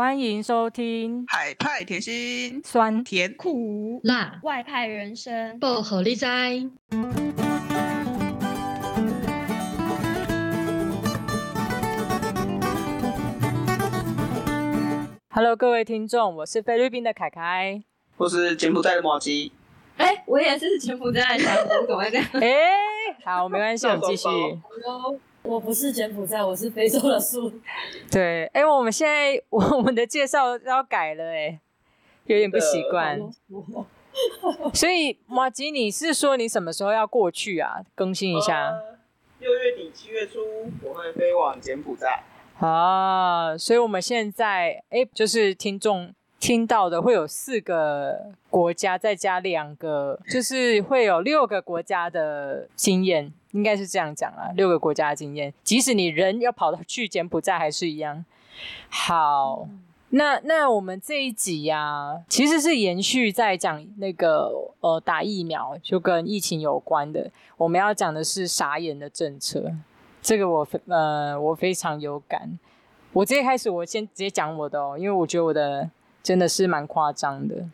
欢迎收听海派甜心，酸甜苦辣外派人生，薄荷理哉。Hello，各位听众，我是菲律宾的凯凯，我是柬埔寨的马吉。哎、欸，我也是柬埔寨的怎么会这样？哎、欸，好，没关系，我们继续。我不是柬埔寨，我是非洲的树。对，哎、欸，我们现在 我们的介绍要改了，哎，有点不习惯。所以马吉，你是说你什么时候要过去啊？更新一下。六、呃、月底七月初我会飞往柬埔寨。啊，所以我们现在哎、欸，就是听众听到的会有四个国家，再加两个，就是会有六个国家的经验。应该是这样讲啊，六个国家的经验，即使你人要跑到去柬埔寨还是一样。好，嗯、那那我们这一集呀、啊，其实是延续在讲那个呃打疫苗，就跟疫情有关的。我们要讲的是傻眼的政策，这个我呃我非常有感。我直接开始，我先直接讲我的哦，因为我觉得我的真的是蛮夸张的。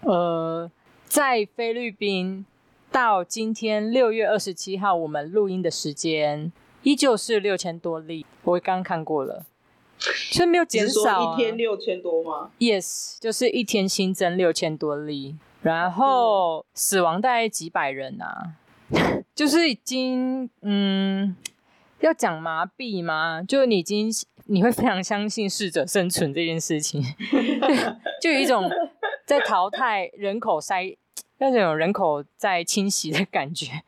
呃，在菲律宾。到今天六月二十七号，我们录音的时间依旧是六千多例。我刚看过了，却没有减少、啊。一天六千多吗？Yes，就是一天新增六千多例，然后死亡大概几百人啊，就是已经嗯，要讲麻痹吗？就你已经你会非常相信适者生存这件事情，就有一种在淘汰人口筛。那种人口在清洗的感觉，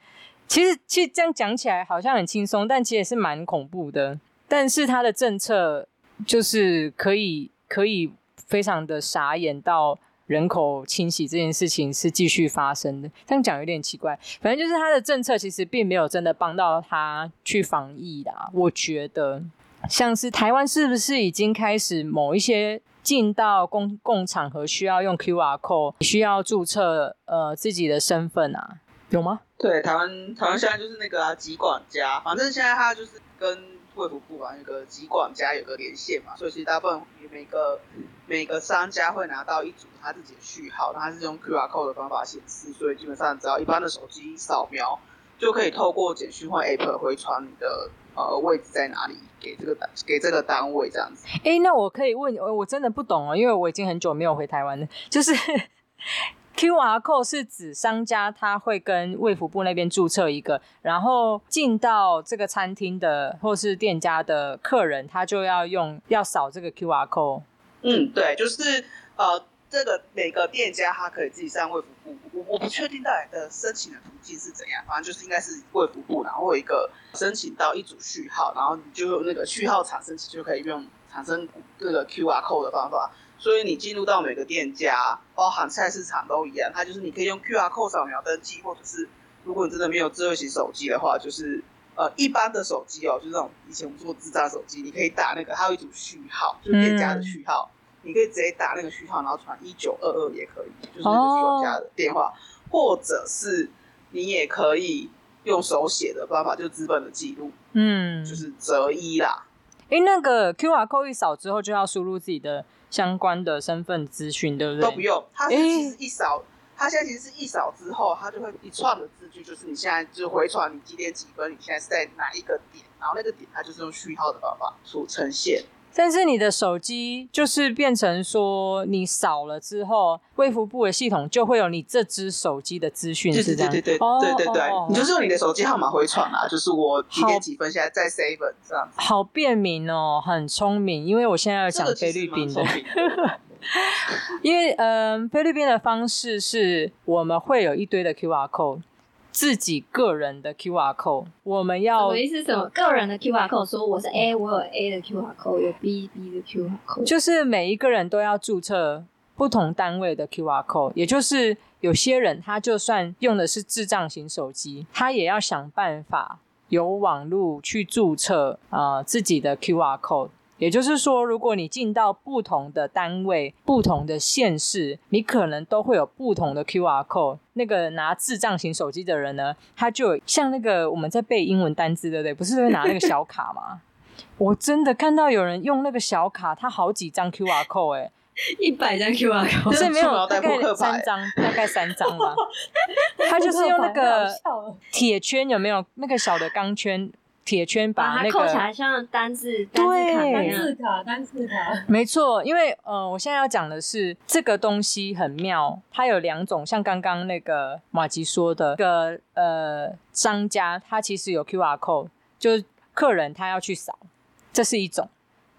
其实其实这样讲起来好像很轻松，但其实也是蛮恐怖的。但是他的政策就是可以可以非常的傻眼，到人口清洗这件事情是继续发生的。这样讲有点奇怪，反正就是他的政策其实并没有真的帮到他去防疫啦。我觉得像是台湾是不是已经开始某一些。进到公共场合需要用 QR code，需要注册呃自己的身份啊，有吗？对，台湾台湾现在就是那个啊，集管家，反正现在他就是跟卫福部啊那个集管家有个连线嘛，所以其实大部分每个每个商家会拿到一组他自己的序号，他是用 QR code 的方法显示，所以基本上只要一般的手机扫描就可以透过简讯或 App 回传你的。呃，位置在哪里？给这个单，给这个单位这样子。哎、欸，那我可以问，我真的不懂哦，因为我已经很久没有回台湾了。就是 QR code 是指商家他会跟卫福部那边注册一个，然后进到这个餐厅的或是店家的客人，他就要用要扫这个 QR code。嗯，对，就是呃。这个每个店家他可以自己上卫福部，我我不确定到底的申请的途径是怎样，反正就是应该是卫福部，然后有一个申请到一组序号，然后你就用那个序号产生起就可以用产生这个 QR code 的方法，所以你进入到每个店家，包含菜市场都一样，它就是你可以用 QR code 扫描登记，或者是如果你真的没有智慧型手机的话，就是呃一般的手机哦，就是那种以前我们做智障手机，你可以打那个它有一组序号，就是店家的序号。嗯你可以直接打那个序号，然后传一九二二也可以，就是那个店家的电话，或者是你也可以用手写的方法，就资本的记录，嗯，就是择一啦。哎，那个 QR code 一扫之后，就要输入自己的相关的身份资讯，对不对？都不用，它是其实一扫，它现在其实是一扫之后，它就会一串的字句，就是你现在就回传你几点几分，你现在是在哪一个点，然后那个点它就是用序号的方法所呈现。但是你的手机就是变成说，你扫了之后，卫福部的系统就会有你这支手机的资讯，是这样。对对对对，oh, 对对对，哦、你就是用你的手机号码回传啊，就是我几点几分现在在 seven 这样。好便民哦，很聪明，因为我现在要讲菲律宾的，的 因为嗯、呃，菲律宾的方式是我们会有一堆的 QR code。自己个人的 QR code，我们要什么意思？什么个人的 QR code？说我是 A，我有 A 的 QR code，有 B B 的 QR code，就是每一个人都要注册不同单位的 QR code。也就是有些人他就算用的是智障型手机，他也要想办法有网络去注册啊、呃、自己的 QR code。也就是说，如果你进到不同的单位、不同的县市，你可能都会有不同的 QR code。那个拿智障型手机的人呢，他就像那个我们在背英文单字，对不对？不是会拿那个小卡吗？我真的看到有人用那个小卡，他好几张 QR code 哎、欸，一百张 QR code，是没有大概三张，大概三张吧。他就是用那个铁圈，有没有那个小的钢圈？铁圈把那个把它扣起来，像单字单字卡，单字卡，单字卡。没错，因为呃，我现在要讲的是这个东西很妙，它有两种，像刚刚那个马吉说的，这个呃商家他其实有 QR code，就是客人他要去扫，这是一种。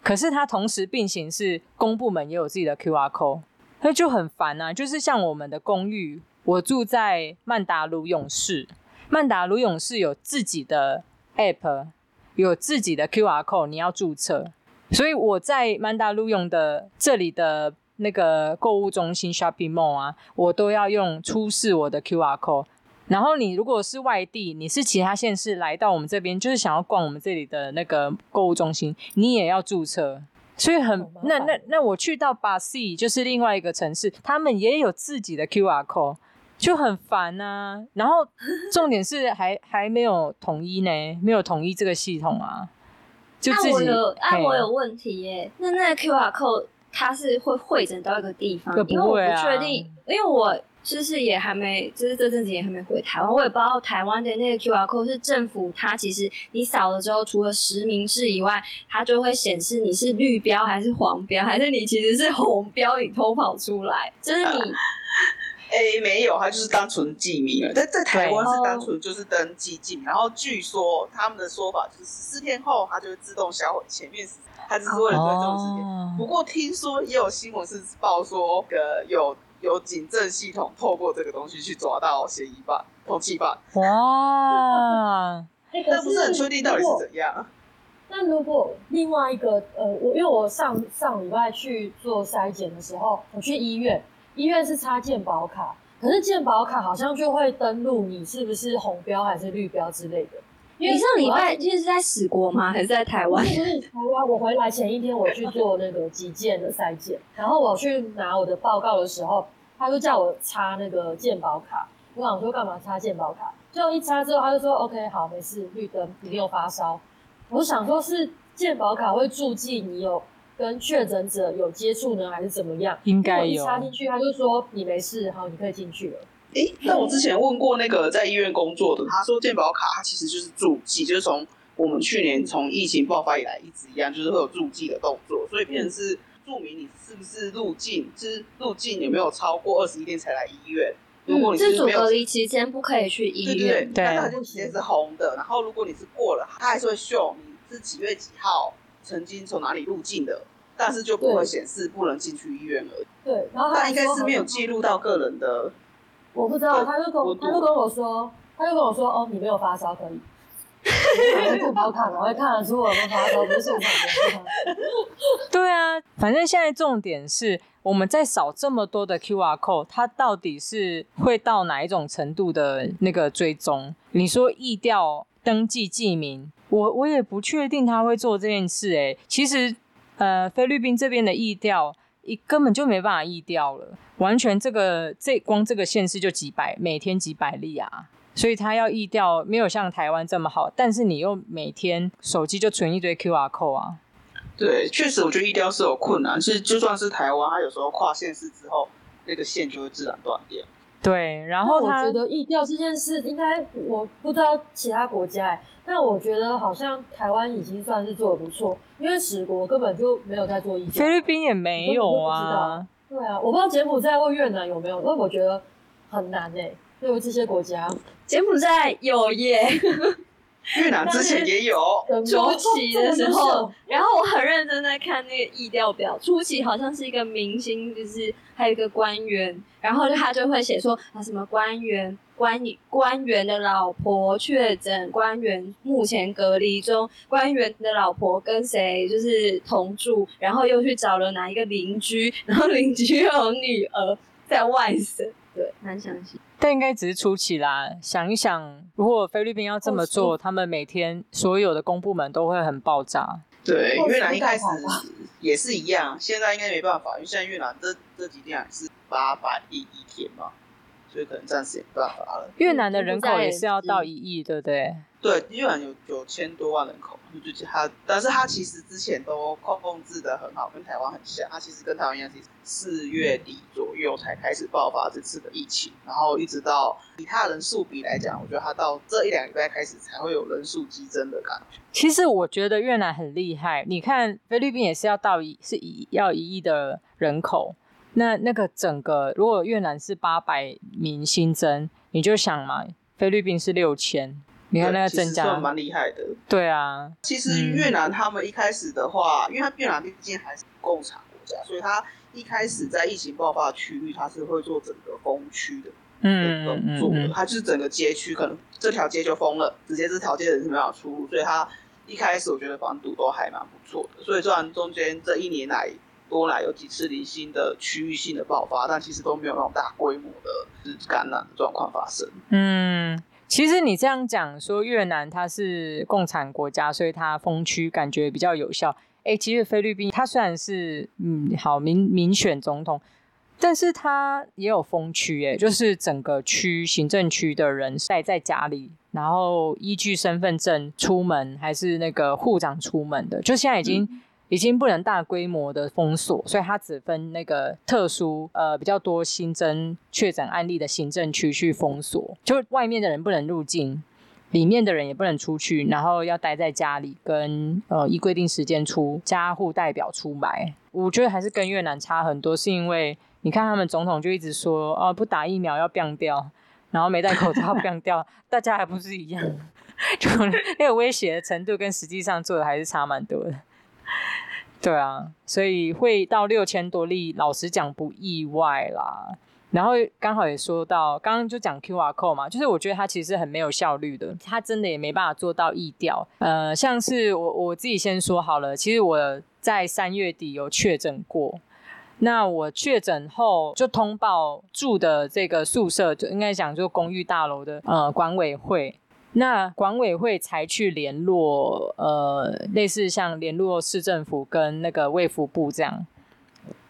可是它同时并行是公部门也有自己的 QR code，所以就很烦啊。就是像我们的公寓，我住在曼达鲁勇士，曼达鲁勇士有自己的。App 有自己的 QR code，你要注册，所以我在曼达路用的这里的那个购物中心 Shopping Mall 啊，我都要用出示我的 QR code。然后你如果是外地，你是其他县市来到我们这边，就是想要逛我们这里的那个购物中心，你也要注册。所以很那那那我去到巴西，就是另外一个城市，他们也有自己的 QR code。就很烦呐、啊，然后重点是还还没有统一呢，没有统一这个系统啊。就自己，那我有，那我有问题耶。那那个 QR code 它是会汇整到一个地方，因为我不确定，因为我就是也还没，就是这阵子也还没回台湾，我也不知道台湾的那个 QR code 是政府它其实你扫了之后，除了实名制以外，它就会显示你是绿标还是黄标，还是你其实是红标，你偷跑出来，就是你。哎、欸，没有，他就是单纯记名了。在在台湾是单纯就是登记记名，然后据说他们的说法就是十四天后它就会自动销毁前面是，它只是为了追踪时间。哦、不过听说也有新闻是报说，呃，有有警政系统透过这个东西去抓到嫌疑犯、通缉犯。哇！但不是很确定到底是怎样。那如果另外一个，呃，我因为我上上礼拜去做筛检的时候，我去医院。医院是插健保卡，可是健保卡好像就会登录你是不是红标还是绿标之类的。因为你上礼拜就是在史国吗？还是在台湾？台湾。我回来前一天我去做那个急件的筛检，然后我去拿我的报告的时候，他就叫我插那个健保卡。我想说干嘛插健保卡？最后一插之后，他就说 OK 好，没事，绿灯，你没有发烧。我想说是健保卡会注记你有。跟确诊者有接触呢，还是怎么样？应该有。插进去，他就说你没事，好，你可以进去了。诶、欸，那我之前问过那个在医院工作的，他说健保卡它其实就是注记，就是从我们去年从疫情爆发以来一直一样，就是会有注记的动作，所以变成是注明你是不是入境，就是入境有没有超过二十一天才来医院。如果你是自主隔离期间不可以去医院，对，那它就直接是红的。然后如果你是过了，它还是会秀你是几月几号。曾经从哪里入境的，但是就不会显示不能进去医院而已。对，然后他应该是没有记录到个人的。我不知道，他就跟我他就跟我说，他就跟我说，哦，你没有发烧可以。我好看，我会看得出我们发烧，不是我们对啊，反正现在重点是我们在扫这么多的 QR code，它到底是会到哪一种程度的那个追踪？你说疫调登记记名？我我也不确定他会做这件事诶、其实，呃，菲律宾这边的疫调，一根本就没办法疫调了，完全这个这光这个县市就几百，每天几百例啊，所以他要疫调没有像台湾这么好，但是你又每天手机就存一堆 QR code 啊。对，确实我觉得疫调是有困难，是就算是台湾，它有时候跨县市之后，那个线就会自然断掉。对，然后我觉得疫调这件事应该我不知道其他国家、欸，但我觉得好像台湾已经算是做的不错，因为史国根本就没有在做疫调，菲律宾也没有啊。对啊，我不知道柬埔寨或越南有没有，因为我觉得很难诶、欸，对于这些国家，柬埔寨有耶。越南之前也有初期的时候，然后我很认真在看那个意调表。初期好像是一个明星，就是还有一个官员，然后他就会写说啊什么官员官官员的老婆确诊，官员目前隔离中，官员的老婆跟谁就是同住，然后又去找了哪一个邻居，然后邻居又有女儿在外省，对，难相信。但应该只是初期啦。想一想，如果菲律宾要这么做，他们每天所有的公部门都会很爆炸。对，越南一开始也是一样，现在应该没办法，因为现在越南这这几天还是八百亿一天嘛。所以可能暂时也没办法了。越南的人口也是要到一亿，对不对？对，越南有九千多万人口，就它，但是它其实之前都控制的很好，跟台湾很像。它其实跟台湾一样，是四月底左右才开始爆发这次的疫情，然后一直到以它人数比来讲，我觉得它到这一两个礼拜开始才会有人数激增的感觉。其实我觉得越南很厉害，你看菲律宾也是要到一是一要一亿的人口，那那个整个如果越南是八百名新增，你就想嘛，菲律宾是六千。你看那个增加蛮厉害的。对啊，其实越南他们一开始的话，嗯、因为越南毕竟还是共产国家，所以他一开始在疫情爆发的区域，他是会做整个封区的，嗯，动作的。他就是整个街区，可能这条街就封了，直接这条街的人是没有出入，所以他一开始我觉得防堵都还蛮不错的。所以虽然中间这一年来多来有几次零星的区域性的爆发，但其实都没有那种大规模的感染的状况发生。嗯。其实你这样讲说越南它是共产国家，所以它封区感觉比较有效。哎，其实菲律宾它虽然是嗯好民民选总统，但是它也有封区，哎，就是整个区行政区的人待在家里，然后依据身份证出门还是那个户长出门的，就现在已经。嗯已经不能大规模的封锁，所以它只分那个特殊呃比较多新增确诊案例的行政区去封锁，就是外面的人不能入境，里面的人也不能出去，然后要待在家里跟呃依规定时间出家户代表出来。我觉得还是跟越南差很多，是因为你看他们总统就一直说哦不打疫苗要病掉，然后没戴口罩病掉，大家还不是一样，就那个威胁的程度跟实际上做的还是差蛮多的。对啊，所以会到六千多例，老实讲不意外啦。然后刚好也说到，刚刚就讲 QR code 嘛，就是我觉得它其实很没有效率的，它真的也没办法做到易调。呃，像是我我自己先说好了，其实我在三月底有确诊过，那我确诊后就通报住的这个宿舍，就应该讲就公寓大楼的呃管委会。那管委会才去联络，呃，类似像联络市政府跟那个卫福部这样。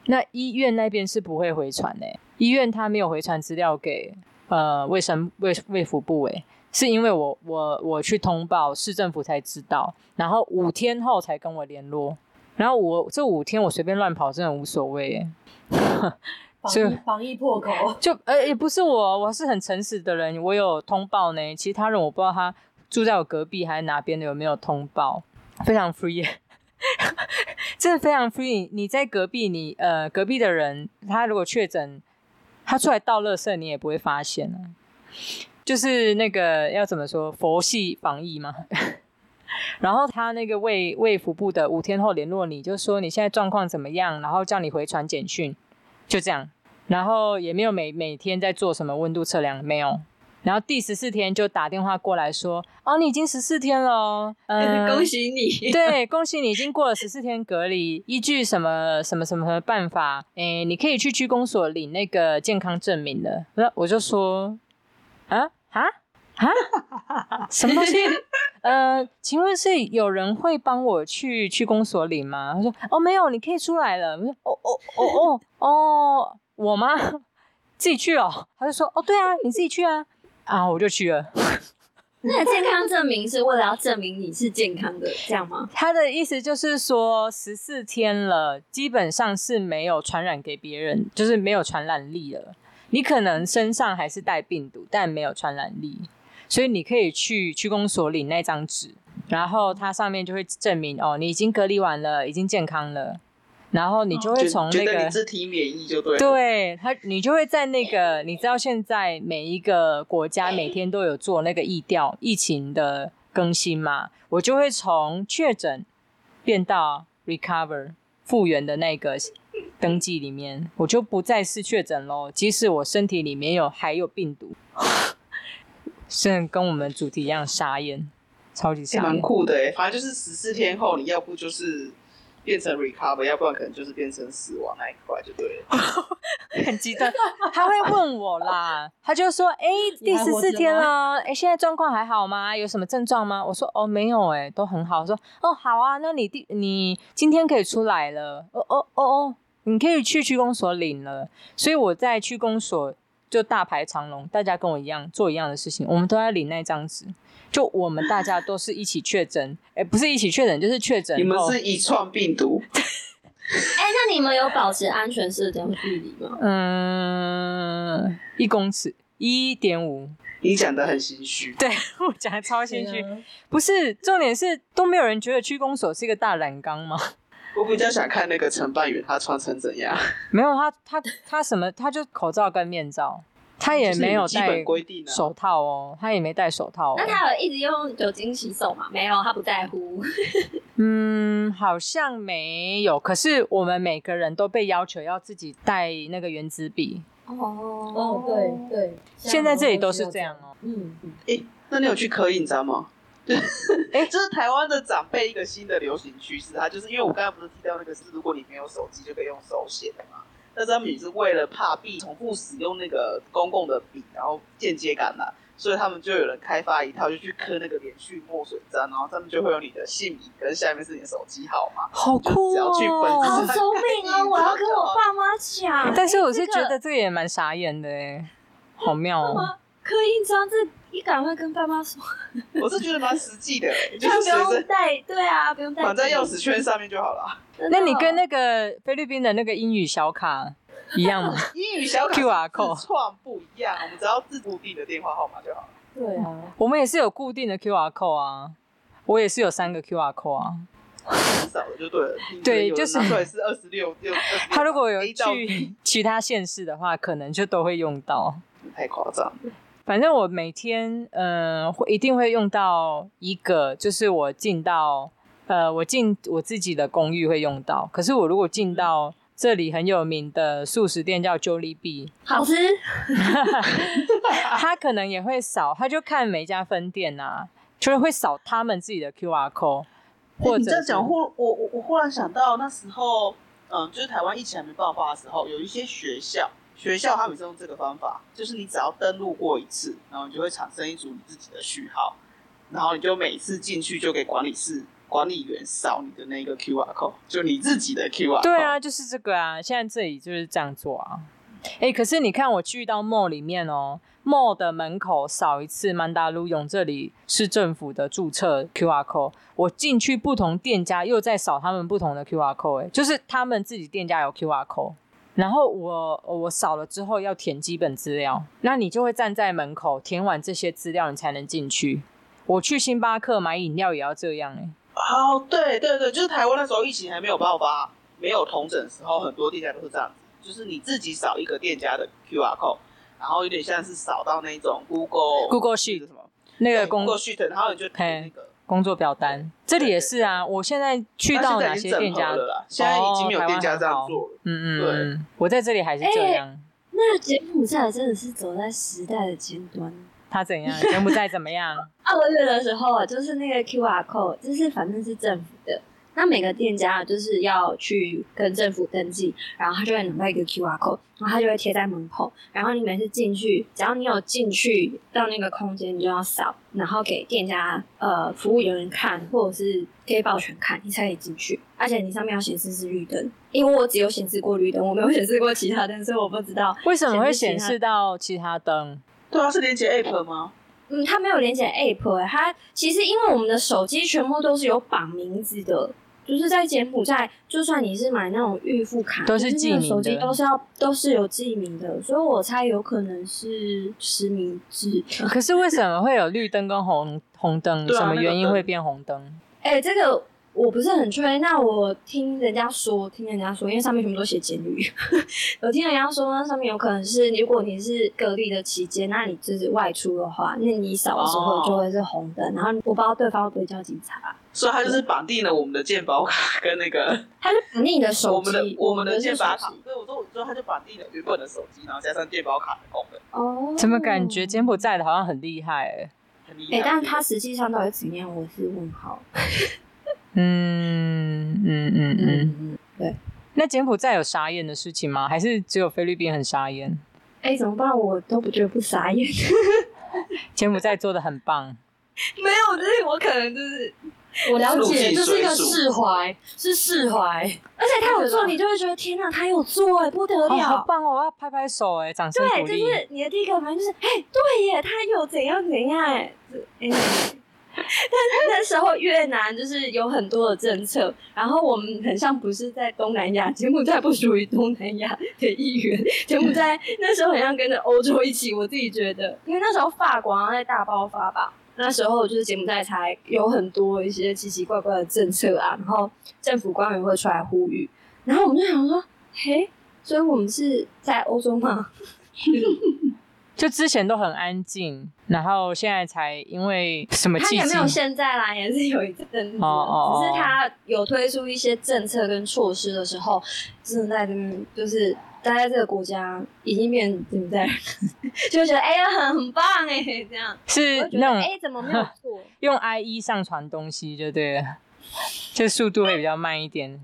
那医院那边是不会回传的，医院他没有回传资料给呃卫生卫卫福部，诶，是因为我我我去通报市政府才知道，然后五天后才跟我联络，然后我这五天我随便乱跑真的无所谓，防疫防疫破口，就呃也不是我，我是很诚实的人，我有通报呢。其他人我不知道他住在我隔壁还是哪边的有没有通报，非常 free，真的非常 free。你在隔壁，你呃隔壁的人他如果确诊，他出来倒垃圾你也不会发现啊。就是那个要怎么说佛系防疫嘛。然后他那个卫卫福部的五天后联络你，就说你现在状况怎么样，然后叫你回传简讯。就这样，然后也没有每每天在做什么温度测量，没有。然后第十四天就打电话过来说：“哦，你已经十四天了，嗯，恭喜你。”对，恭喜你已经过了十四天隔离，依据什么什么什么办法，诶，你可以去区公所领那个健康证明了。那我就说：“啊啊啊，什么东西？呃，请问是有人会帮我去去公所领吗？”他说：“哦，没有，你可以出来了。”我说：“哦哦哦哦。”哦，我吗？自己去哦。他就说：“哦，对啊，你自己去啊。”啊，我就去了。那健康证明是为了要证明你是健康的，这样吗？他的意思就是说，十四天了，基本上是没有传染给别人，就是没有传染力了。你可能身上还是带病毒，但没有传染力，所以你可以去区公所领那张纸，然后它上面就会证明哦，你已经隔离完了，已经健康了。然后你就会从那个，觉得体免疫就对了。对他，你就会在那个，你知道现在每一个国家每天都有做那个疫调疫情的更新嘛？我就会从确诊变到 recover 复原的那个登记里面，我就不再是确诊喽。即使我身体里面有还有病毒，虽然跟我们主题一样傻眼，超级傻眼，蛮酷的哎。反正就是十四天后，你要不就是。变成 recover，要不然可能就是变成死亡那一块就对了。很激动，他会问我啦，他就说：“哎、欸，第十四天了，哎、欸，现在状况还好吗？有什么症状吗？”我说：“哦，没有、欸，哎，都很好。”我说：“哦，好啊，那你第你今天可以出来了。哦哦哦哦，你可以去区公所领了。”所以我在区公所就大排长龙，大家跟我一样做一样的事情，我们都在领那张纸。就我们大家都是一起确诊，哎、欸，不是一起确诊，就是确诊。你们是一串病毒。哎、欸，那你们有保持安全社交距离吗？嗯，一公尺，一点五。你讲的很心虚。对，我讲的超心虚。不是，重点是都没有人觉得区公所是一个大染缸吗？我比较想看那个承办员他穿成怎样。没有，他他他什么？他就口罩跟面罩。他也没有戴手套哦，他也没戴手套。那他有一直用酒精洗手吗？没有，他不在乎。嗯，好像没有。可是我们每个人都被要求要自己带那个原子笔。哦哦，对对。现在这里都是这样哦。嗯嗯。哎、欸，那你有去刻印章吗？哎，这是台湾的长辈一个新的流行趋势。他就是因为我刚才不是提到那个是，如果你没有手机就可以用手写的嘛。那他们也是为了怕避重复使用那个公共的笔，然后间接感染，所以他们就有人开发一套，就去刻那个连续墨水章，然后他们就会有你的姓名跟下面是你的手机号码，好酷哦！好聪明哦！我要跟我爸妈讲。但是我是觉得这个也蛮傻眼的哎，好妙哦！刻印章这。你赶快跟爸妈说，我是觉得蛮实际的，就是不用带，对啊，不用带，绑在钥匙圈上面就好了。那你跟那个菲律宾的那个英语小卡一样吗？英语小卡 QR code 自创不一样，我们只要自固定的电话号码就好了。对啊，我们也是有固定的 QR code 啊，我也是有三个 QR code 啊。很少的就对了，对，就是是二十六六。他如果有去其他县市的话，可能就都会用到。太夸张。反正我每天，嗯、呃，会一定会用到一个，就是我进到，呃，我进我自己的公寓会用到。可是我如果进到这里很有名的素食店叫 Jollibee，好吃，他可能也会扫，他就看每一家分店啊，就是会扫他们自己的 QR code。或者、欸、你这样讲，忽我我我忽然想到那时候，嗯，就是台湾疫情还没爆发的时候，有一些学校。学校他们是用这个方法，就是你只要登录过一次，然后你就会产生一组你自己的序号，然后你就每次进去就给管理室管理员扫你的那个 QR code，就你自己的 QR code。对啊，就是这个啊，现在这里就是这样做啊。哎，可是你看我去到 mall 里面哦，mall 的门口扫一次曼达鲁勇这里是政府的注册 QR code，我进去不同店家又在扫他们不同的 QR code，哎，就是他们自己店家有 QR code。然后我我扫了之后要填基本资料，那你就会站在门口填完这些资料，你才能进去。我去星巴克买饮料也要这样哎。哦，对对对，就是台湾那时候疫情还没有爆发，没有统整的时候，很多店家都是这样子，就是你自己扫一个店家的 QR code，然后有点像是扫到那种 Google Google Sheet 什么那个 Google Sheet，然后你就填那个。工作表单，这里也是啊。我现在去到哪些店家？现在已经没有店家这样做了。嗯嗯嗯，我在这里还是这样。那柬埔寨真的是走在时代的尖端。他怎样？柬埔寨怎么样？二月的时候，就是那个 QR code，就是反正是政府的。那每个店家就是要去跟政府登记，然后他就会拿到一个 QR code，然后他就会贴在门口。然后你每次进去，只要你有进去到那个空间，你就要扫，然后给店家呃服务人员看，或者是给保全看，你才可以进去。而且你上面要显示是绿灯，因为我只有显示过绿灯，我没有显示过其他灯，所以我不知道为什么会显示到其他灯。对啊，是连接 App 吗？嗯，它没有连接 App，欸，它其实因为我们的手机全部都是有绑名字的。就是在柬埔寨，就算你是买那种预付卡，都是记名的，手机都是要都是有记名的，所以我猜有可能是实名制。可是为什么会有绿灯跟红红灯？什么原因会变红灯？哎、欸，这个。我不是很确定，那我听人家说，听人家说，因为上面全部都写监狱。我听人家说，那上面有可能是，如果你是隔离的期间，那你就是外出的话，那你扫的时候就会是红灯，哦、然后我不知道对方会不会叫警察。所以他就是绑定了我们的健保卡跟那个，他是绑定你的手机，我们的我们的健保卡。对，我说我说他就绑定了原本的手机，然后加上健保卡的功能。哦，怎么感觉柬埔寨的好像很厉害、欸？很厉害。哎、欸，但是他实际上到底怎样，我是问号。嗯嗯嗯嗯嗯，对。那柬埔寨有傻眼的事情吗？还是只有菲律宾很傻眼？哎、怎么办？我都不觉得不傻眼。柬埔寨做的很棒。没有，就是我可能就是我了解，入境随俗就是一个释怀，是释怀。而且他有做，你就会觉得天哪，他有做哎，不得了，好棒哦！我要拍拍手哎，掌声对，就是你的第一个反应就是，哎，对耶，他有怎样怎样哎，哎。但那时候越南就是有很多的政策，然后我们很像不是在东南亚，柬埔寨不属于东南亚的一员，柬埔寨那时候很像跟着欧洲一起。我自己觉得，因为那时候法国在大爆发吧，那时候就是柬埔寨才有很多一些奇奇怪怪的政策啊，然后政府官员会出来呼吁，然后我们就想说，嘿，所以我们是在欧洲吗？就之前都很安静，然后现在才因为什么契机？他也没有现在啦，也是有一阵子，哦哦、只是他有推出一些政策跟措施的时候，正在这边就是待在这个国家已经变怎在，就觉得哎呀很很棒哎，这样是那种哎怎么没有错？用 IE 上传东西就对了，就速度会比较慢一点。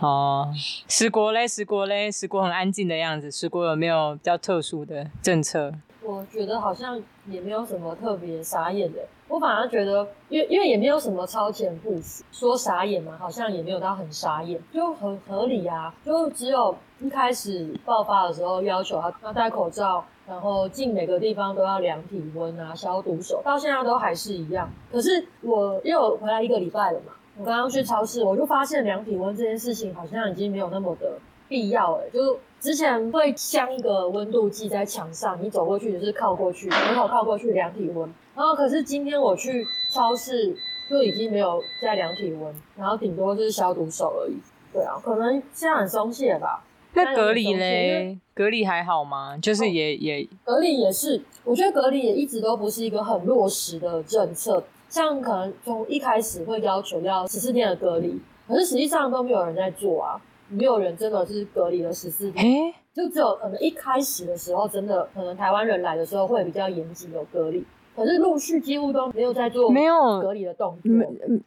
哦，十国嘞，十国嘞，十国很安静的样子。十国有没有比较特殊的政策？我觉得好像也没有什么特别傻眼的。我反而觉得，因为因为也没有什么超前部署，说傻眼嘛，好像也没有到很傻眼，就很合理啊。就只有一开始爆发的时候要求他要戴口罩，然后进每个地方都要量体温啊、消毒手，到现在都还是一样。可是我因为我回来一个礼拜了嘛。我刚刚去超市，我就发现量体温这件事情好像已经没有那么的必要了。就是之前会镶一个温度计在墙上，你走过去就是靠过去，很好靠过去量体温。然后可是今天我去超市就已经没有在量体温，然后顶多就是消毒手而已。对啊，可能现在很松懈吧。那隔离嘞？隔离还好吗？就是也、哦、也隔离也是，我觉得隔离也一直都不是一个很落实的政策。像可能从一开始会要求要十四天的隔离，可是实际上都没有人在做啊，没有人真的是隔离了十四天，欸、就只有可能一开始的时候，真的可能台湾人来的时候会比较严谨有隔离，可是陆续几乎都没有在做没有隔离的动作，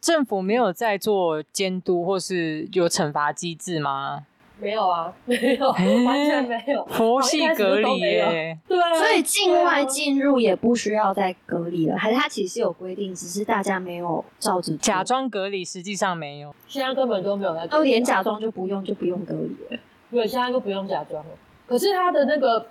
政府没有在做监督或是有惩罚机制吗？没有啊，没有，欸、完全没有，佛系隔离耶。对、啊，所以境外进入也不需要再隔离了，还是它其实有规定，只是大家没有照着假装隔离，实际上没有。现在根本都没有在，都连假装就不用，就不用隔离了。对，现在都不用假装了。可是它的那个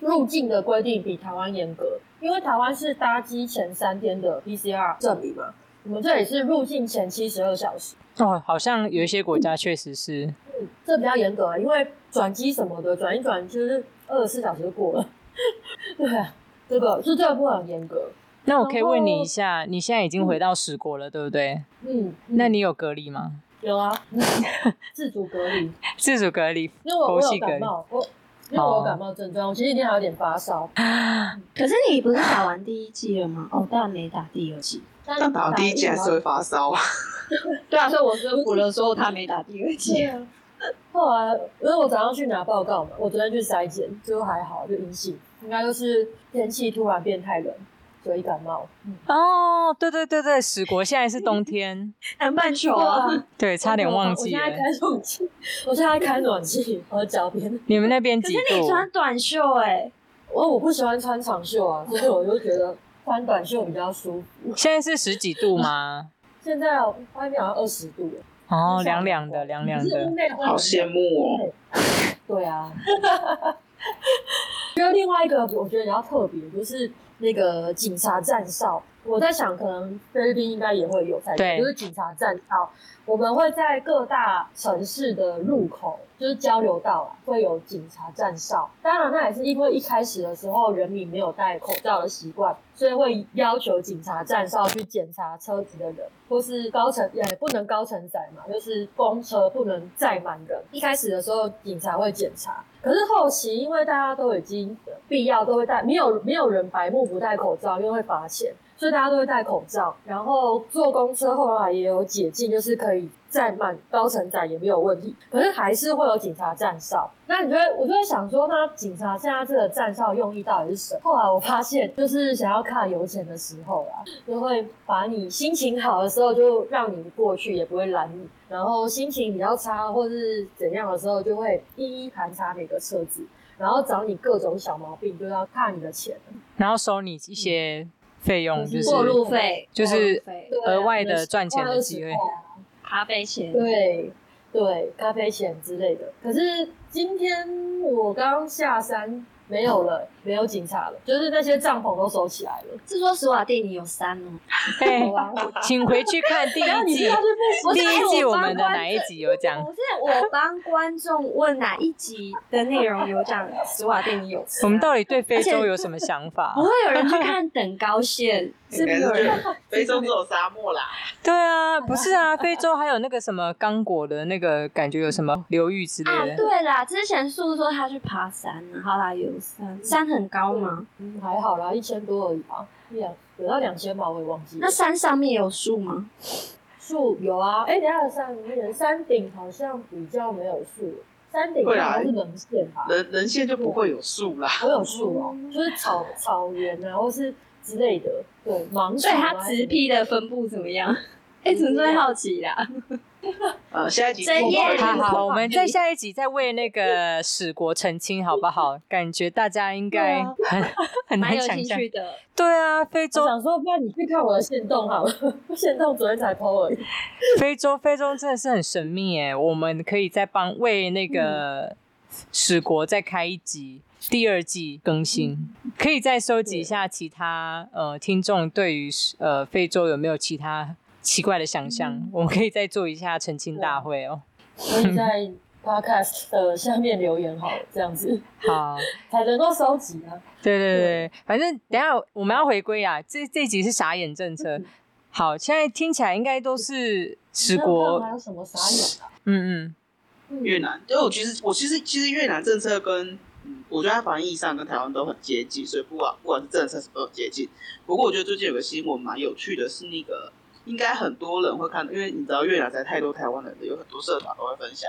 入境的规定比台湾严格，因为台湾是搭机前三天的 PCR 证明嘛，我们这里是入境前七十二小时。哦，好像有一些国家确实是。这比较严格，因为转机什么的转一转就是二十四小时就过了。对啊，这个是这个部分很严格。那我可以问你一下，你现在已经回到十国了，嗯、对不对？嗯。那你有隔离吗？有啊，自主隔离。自主隔离。因为我有感冒，我因为我有感冒症状，我前几天还有点发烧。可是你不是打完第一剂了吗？哦，但没打第二剂。但打第一剂还是会发烧啊。对啊，所以我是补了，说他没打第二剂。后来，因为我早上去拿报告嘛，我昨天去筛检，最后还好，就阴性。应该就是天气突然变太冷，所以感冒。嗯、哦，对对对对，史国现在是冬天，南半球啊，对，差点忘记了。我现在开暖气，我现在开暖气，我的脚边。你们那边几度？可是你穿短袖哎、欸，我我不喜欢穿长袖啊，所以我就觉得穿短袖比较舒服。现在是十几度吗？现在外面好像二十度。哦，凉凉的，凉凉的，好羡慕哦。对啊，因为另外一个我觉得比较特别，就是那个警察站哨。我在想，可能菲律宾应该也会有才对，就是警察站哨。我们会在各大城市的入口，就是交流道啊，会有警察站哨。当然，那也是因为一开始的时候人民没有戴口罩的习惯，所以会要求警察站哨去检查车子的人，或是高层也不能高层载嘛，就是公车不能载满人。一开始的时候，警察会检查，可是后期因为大家都已经必要都会戴，没有没有人白目不戴口罩，因为会罚钱。所以大家都会戴口罩，然后坐公车后来也有解禁，就是可以载满高乘载也没有问题。可是还是会有警察站哨。那你觉得，我就在想说，那警察现在这个站哨用意到底是什么？后来我发现，就是想要看油钱的时候啦，就会把你心情好的时候就让你过去，也不会拦你；然后心情比较差或是怎样的时候，就会一一盘查每个车子，然后找你各种小毛病，就要看你的钱，然后收你一些。费用，就是过路费，就是额外的赚钱的机会，咖啡钱，对对，咖啡钱之类的。可是今天我刚下山。没有了，没有警察了，就是那些帐篷都收起来了。是说史瓦蒂尼有山哦？对，请回去看第一季。第一季我们的哪一集有讲？不是我帮观众问哪一集的内容有讲史瓦蒂尼有山？我们到底对非洲有什么想法？不会有人去看等高线？是不是有人？非洲 只有沙漠啦。对啊，不是啊，非洲还有那个什么刚果的那个感觉，有什么流域之类的。啊，对啦，之前素说他去爬山，好啦，有山，山很高吗？嗯，还好啦，一千多而已吧，两有到两千吧，我也忘记了。那山上面有树吗？树有啊，哎、欸，等下的山那个山顶好像比较没有树，山顶应该是人线吧？人人线就不会有树啦，我有树哦，就是草 草原啊，或是。之类的，对，芒草。所以它植被的分布怎么样？哎、欸，纯粹好奇啦。呃，下一集。好好，我们在下一集再为那个史国澄清，好不好？感觉大家应该很很难想象。对啊，非洲。我想说，不然你去看我的限动好了，限动昨天才 po 而已。非洲，非洲真的是很神秘哎，我们可以再帮为那个史国再开一集。第二季更新，可以再收集一下其他呃听众对于呃非洲有没有其他奇怪的想象，嗯、我们可以再做一下澄清大会哦。可以在 podcast 的下面留言好了，这样子好才能够收集啊。对对对，对反正等一下我们要回归啊，这这集是傻眼政策。嗯、好，现在听起来应该都是史国还有什么傻眼啊？嗯嗯，越南，因为我其实我其实其实越南政策跟。我觉得它防疫上跟台湾都很接近，所以不管不管是政策什么都很接近。不过我觉得最近有个新闻蛮有趣的，是那个应该很多人会看，因为你知道越南在太多台湾人的，有很多社团都会分享，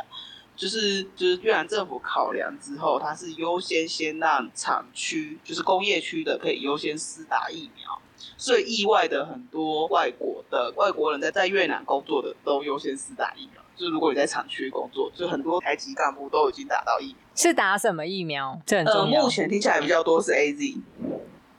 就是就是越南政府考量之后，它是优先先让厂区，就是工业区的可以优先施打疫苗，所以意外的很多外国的外国人在在越南工作的都优先施打疫苗。就如果你在厂区工作，就很多台籍干部都已经打到疫苗。是打什么疫苗？这很重要。呃，目前听起来比较多是 AZ。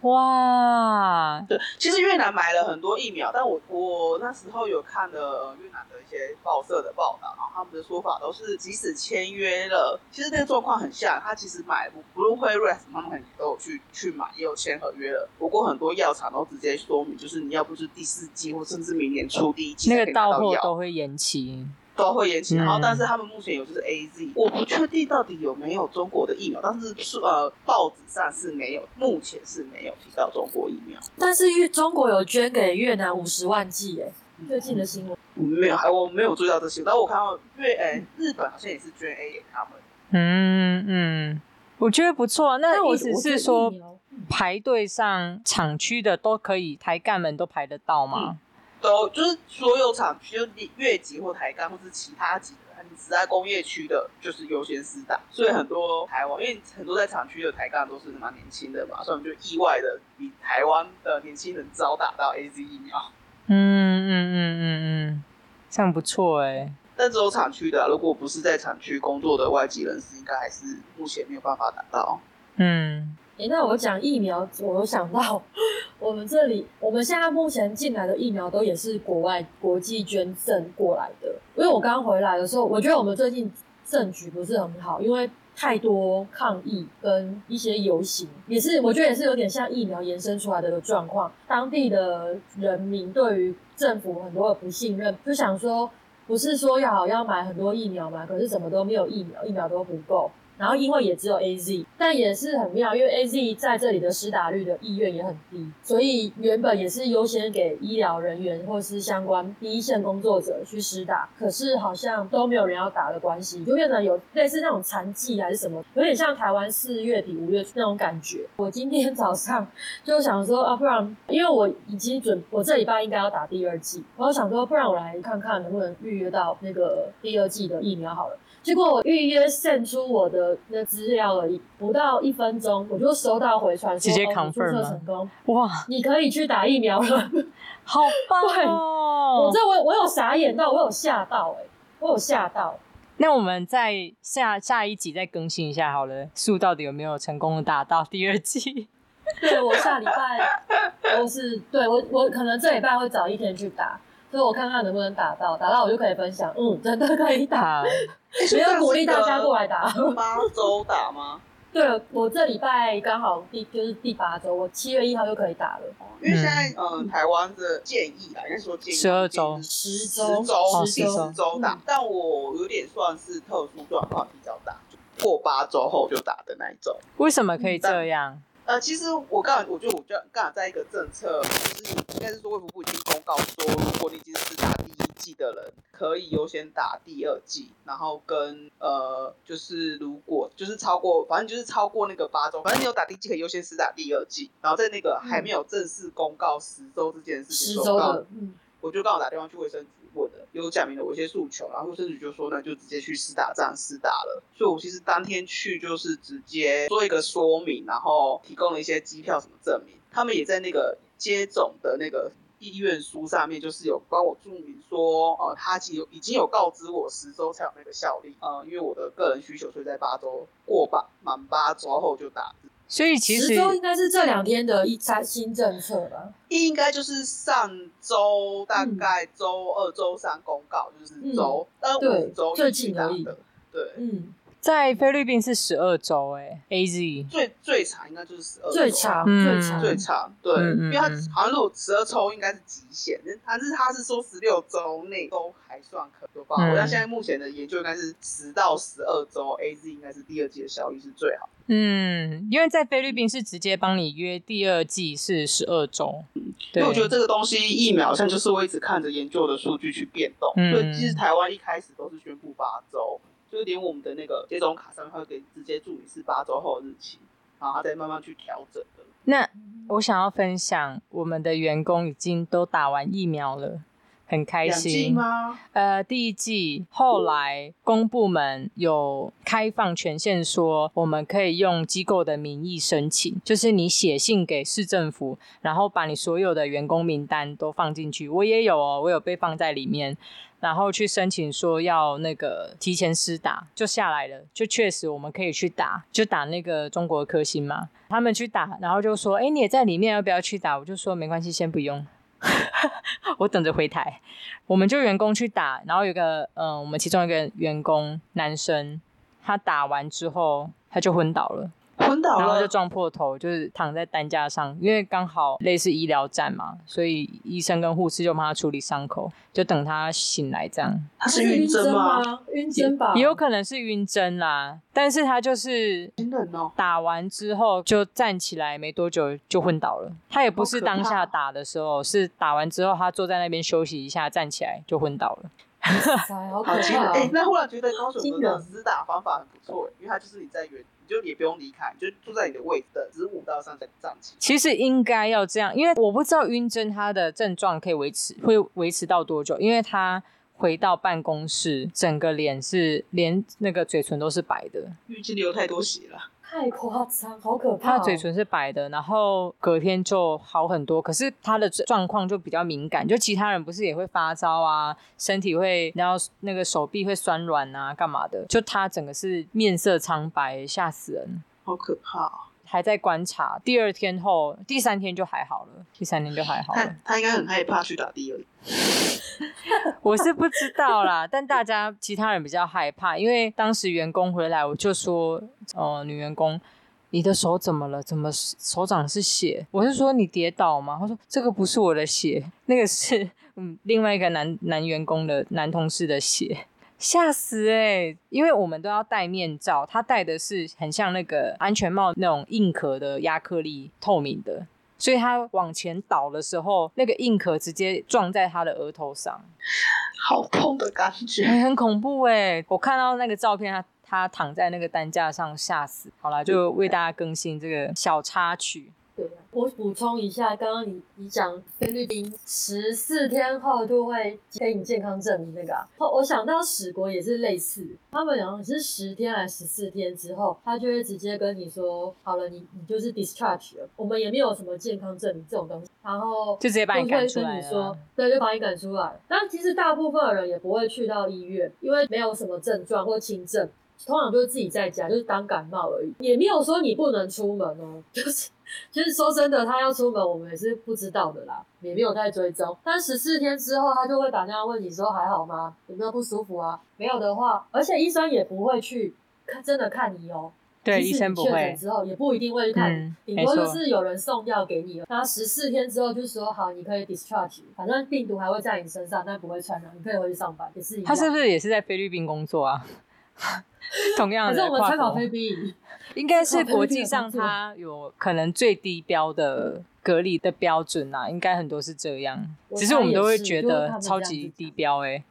哇，对，其实越南买了很多疫苗，但我我那时候有看了越南的一些报社的报道，然后他们的说法都是，即使签约了，其实那个状况很像，他其实买不论辉瑞他们都有去去买，也有签合约了。不过很多药厂都直接说明，就是你要不是第四季或甚至明年初第一季，那个到货都会延期。都会延期，然后但是他们目前有就是 A Z，、嗯、我不确定到底有没有中国的疫苗，但是呃报纸上是没有，目前是没有提到中国疫苗。但是越中国有捐给越南五十万剂，哎，最近的新闻、嗯、没有，我没有注意到这些，但我看到越哎、欸、日本好像也是捐 A 给他们。嗯嗯，我觉得不错，那意思是说排队上厂区的都可以，台干们都排得到吗？嗯都就是所有厂区，就越级或台钢或是其他级的，你只在工业区的，就是优先施打。所以很多台湾，因为很多在厂区的台钢都是蛮年轻的嘛，所以我们就意外的比台湾的年轻人早打到 AZ 疫苗。嗯嗯嗯嗯嗯，这样不错哎。但只有厂区的，如果不是在厂区工作的外籍人士，应该还是目前没有办法打到。嗯。欸、那我讲疫苗，我有想到我们这里，我们现在目前进来的疫苗都也是国外国际捐赠过来的。因为我刚回来的时候，我觉得我们最近政局不是很好，因为太多抗议跟一些游行，也是我觉得也是有点像疫苗延伸出来的一个状况。当地的人民对于政府很多的不信任，就想说，不是说要要买很多疫苗嘛，可是怎么都没有疫苗，疫苗都不够。然后因为也只有 AZ，但也是很妙，因为 AZ 在这里的施打率的意愿也很低，所以原本也是优先给医疗人员或是相关第一线工作者去施打，可是好像都没有人要打的关系，就变成有类似那种残疾还是什么，有点像台湾四月底五月那种感觉。我今天早上就想说啊，不然因为我已经准，我这礼拜应该要打第二剂，我就想说，不然我来看看能不能预约到那个第二剂的疫苗好了。结果我预约献出我的那资料而已，不到一分钟我就收到回传说，直接 confirm 成功。哇，你可以去打疫苗了，好棒哦！我这我我有傻眼到，我有吓到哎、欸，我有吓到。那我们在下下一集再更新一下好了，树到底有没有成功的打到第二季？对，我下礼拜都是对我我可能这礼拜会早一天去打，所以我看看能不能打到，打到我就可以分享，嗯，真的可以打，没有鼓励大家过来打。八周打吗？对，我这礼拜刚好第就是第八周，我七月一号就可以打了。因为现在嗯、呃，台湾的建议啦，应该说建议十二周，十周，十周，十周打。但我有点算是特殊状况比较大，过八周后就打的那一种。为什么可以这样？呃，其实我刚，我觉得我就刚好在一个政策，就是应该是说卫福部已经公告说，如果你已经是打第一剂的人，可以优先打第二剂，然后跟呃，就是如果就是超过，反正就是超过那个八周，反正你有打第一剂可以优先施打第二剂，然后在那个还没有正式公告十周这件事情，十周的，嗯，我就刚好打电话去卫生局。问的有讲明了我一些诉求，然后甚至就说那就直接去施打站施打了。所以我其实当天去就是直接做一个说明，然后提供了一些机票什么证明。他们也在那个接种的那个意愿书上面，就是有帮我注明说，呃，他其实已经有告知我十周才有那个效力，呃，因为我的个人需求，所以在八周过八满八周后就打。所以其实十周应该是这两天的一三新政策吧？应该就是上周大概周二、周三公告，就是周呃五周最近而已。对，嗯，在菲律宾是十二周，哎，A Z 最最长应该就是十二周，最长最长最长，对，因为它好像如果十二周应该是极限，但是他是说十六周内都还算可以吧？我像现在目前的研究应该是十到十二周，A Z 应该是第二季的效益是最好。嗯，因为在菲律宾是直接帮你约第二季是十二周，对，因为我觉得这个东西疫苗像就是我一直看着研究的数据去变动，嗯、所以其实台湾一开始都是宣布八周，就是连我们的那个接种卡上面会给直接注明是八周后的日期，然后他再慢慢去调整的。那我想要分享，我们的员工已经都打完疫苗了。很开心吗？呃，第一季后来公部门有开放权限，说我们可以用机构的名义申请，就是你写信给市政府，然后把你所有的员工名单都放进去。我也有哦，我有被放在里面，然后去申请说要那个提前施打，就下来了，就确实我们可以去打，就打那个中国科兴嘛。他们去打，然后就说：“哎，你也在里面，要不要去打？”我就说：“没关系，先不用。”我等着回台，我们就员工去打，然后有个嗯、我们其中一个员工男生，他打完之后他就昏倒了。昏倒了，然后就撞破头，就是躺在担架上，因为刚好类似医疗站嘛，所以医生跟护士就帮他处理伤口，就等他醒来这样。他是晕针吗？晕针吧，也有可能是晕针啦，但是他就是打完之后就站起来没多久就昏倒了。他也不是当下打的时候，是打完之后他坐在那边休息一下，站起来就昏倒了。好可怕！哎，那忽然觉得高手的施打方法很不错，因为他就是你在原。就也不用离开，就坐在你的位置的，只是五到三才站起。其实应该要这样，因为我不知道晕针它的症状可以维持，会维持到多久？因为他回到办公室，整个脸是连那个嘴唇都是白的，因为流太多血了。太夸张，好可怕、哦！他的嘴唇是白的，然后隔天就好很多。可是他的状况就比较敏感，就其他人不是也会发烧啊，身体会，然后那个手臂会酸软啊，干嘛的？就他整个是面色苍白，吓死人，好可怕、哦！还在观察，第二天后，第三天就还好了，第三天就还好了。他他应该很害怕去打第二。我是不知道啦，但大家其他人比较害怕，因为当时员工回来，我就说，哦、呃，女员工，你的手怎么了？怎么手掌是血？我是说你跌倒吗？他说这个不是我的血，那个是嗯另外一个男男员工的男同事的血，吓死哎、欸，因为我们都要戴面罩，他戴的是很像那个安全帽那种硬壳的亚克力透明的。所以他往前倒的时候，那个硬壳直接撞在他的额头上，好痛的感觉，欸、很恐怖哎！我看到那个照片，他他躺在那个担架上，吓死。好啦，就为大家更新这个小插曲。我补充一下，刚刚你你讲菲律宾十四天后就会给你健康证明那个、啊，我想到史国也是类似，他们好像是十天还是十四天之后，他就会直接跟你说，好了，你你就是 discharge 了，我们也没有什么健康证明这种东西，然后就直接把你赶出来对，就把你赶出来。但其实大部分的人也不会去到医院，因为没有什么症状或轻症。通常就是自己在家，就是当感冒而已，也没有说你不能出门哦。就是，就是说真的，他要出门，我们也是不知道的啦，也没有在追踪。但十四天之后，他就会打电话问你说还好吗？有没有不舒服啊？没有的话，而且医生也不会去看，真的看你哦。对，医生不会。确诊之后也不一定会去看你，顶多就是有人送药给你了。那十四天之后就说好，你可以 discharge，反正病毒还会在你身上，但不会传染，你可以回去上班，也是一样。他是不是也是在菲律宾工作啊？同样的，可是我们参考菲律宾，应该是国际上它有可能最低标的隔离的标准啊，应该很多是这样，只是我们都会觉得超级低标哎、欸。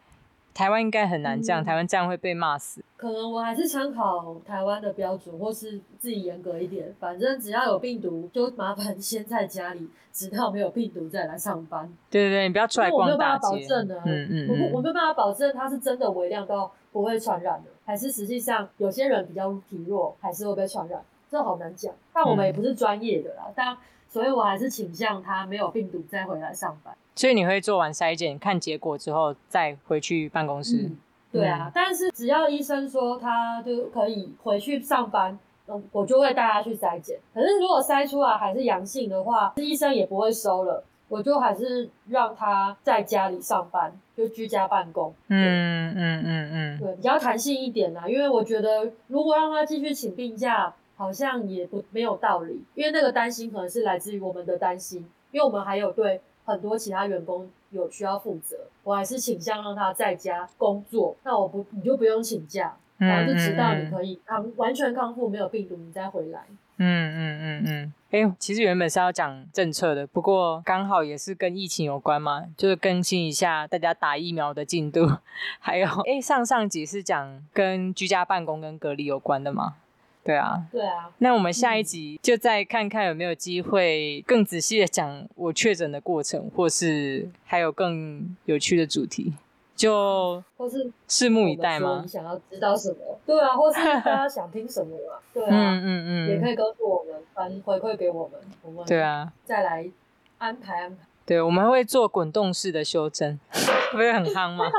台湾应该很难这样，嗯、台湾这样会被骂死。可能我还是参考台湾的标准，或是自己严格一点。反正只要有病毒，就麻烦先在家里，直到没有病毒再来上班。对对对，你不要出来逛大街。我没有办法保证的，嗯嗯，嗯我我没有办法保证它是真的微量到不会传染的，还是实际上有些人比较体弱，还是会被传染，这好难讲。但我们也不是专业的啦，嗯、但所以我还是倾向他没有病毒再回来上班。所以你会做完筛检，看结果之后再回去办公室。嗯、对啊，嗯、但是只要医生说他就可以回去上班，嗯，我就会带他去筛检。可是如果筛出来还是阳性的话，医生也不会收了，我就还是让他在家里上班，就居家办公。嗯嗯嗯嗯，对，比较弹性一点啦，因为我觉得如果让他继续请病假，好像也不没有道理，因为那个担心可能是来自于我们的担心，因为我们还有对。很多其他员工有需要负责，我还是倾向让他在家工作。那我不，你就不用请假，然后就直到你可以康、嗯、完全康复，没有病毒，你再回来。嗯嗯嗯嗯。哎、其实原本是要讲政策的，不过刚好也是跟疫情有关嘛，就是更新一下大家打疫苗的进度。还有，哎、欸，上上集是讲跟居家办公跟隔离有关的吗？对啊，对啊。那我们下一集就再看看有没有机会更仔细的讲我确诊的过程，或是还有更有趣的主题，就或是拭目以待吗？你想要知道什么？对啊，或是大家想听什么啊？对啊，嗯嗯嗯，也可以告诉我们，反正回馈给我们，我们对啊，再来安排安排。对，我们会做滚动式的修正，不会很夯吗？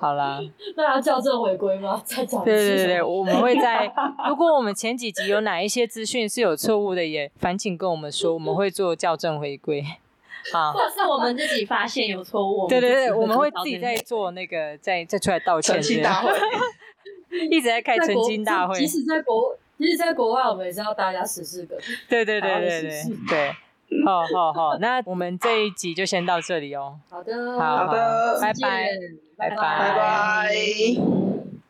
好啦，那要校正回归吗？再讲。对对对，我们会在。如果我们前几集有哪一些资讯是有错误的，也烦请跟我们说，我们会做校正回归。好，或是我们自己发现有错误，对对对，我们会自己在做那个，再再出来道歉。澄清大会，一直在开澄清大会。即使在国，即使在国外，我们也是要大家十四个。对对对对对对。好好好，那我们这一集就先到这里哦。好的，好的，拜拜，拜拜，拜拜。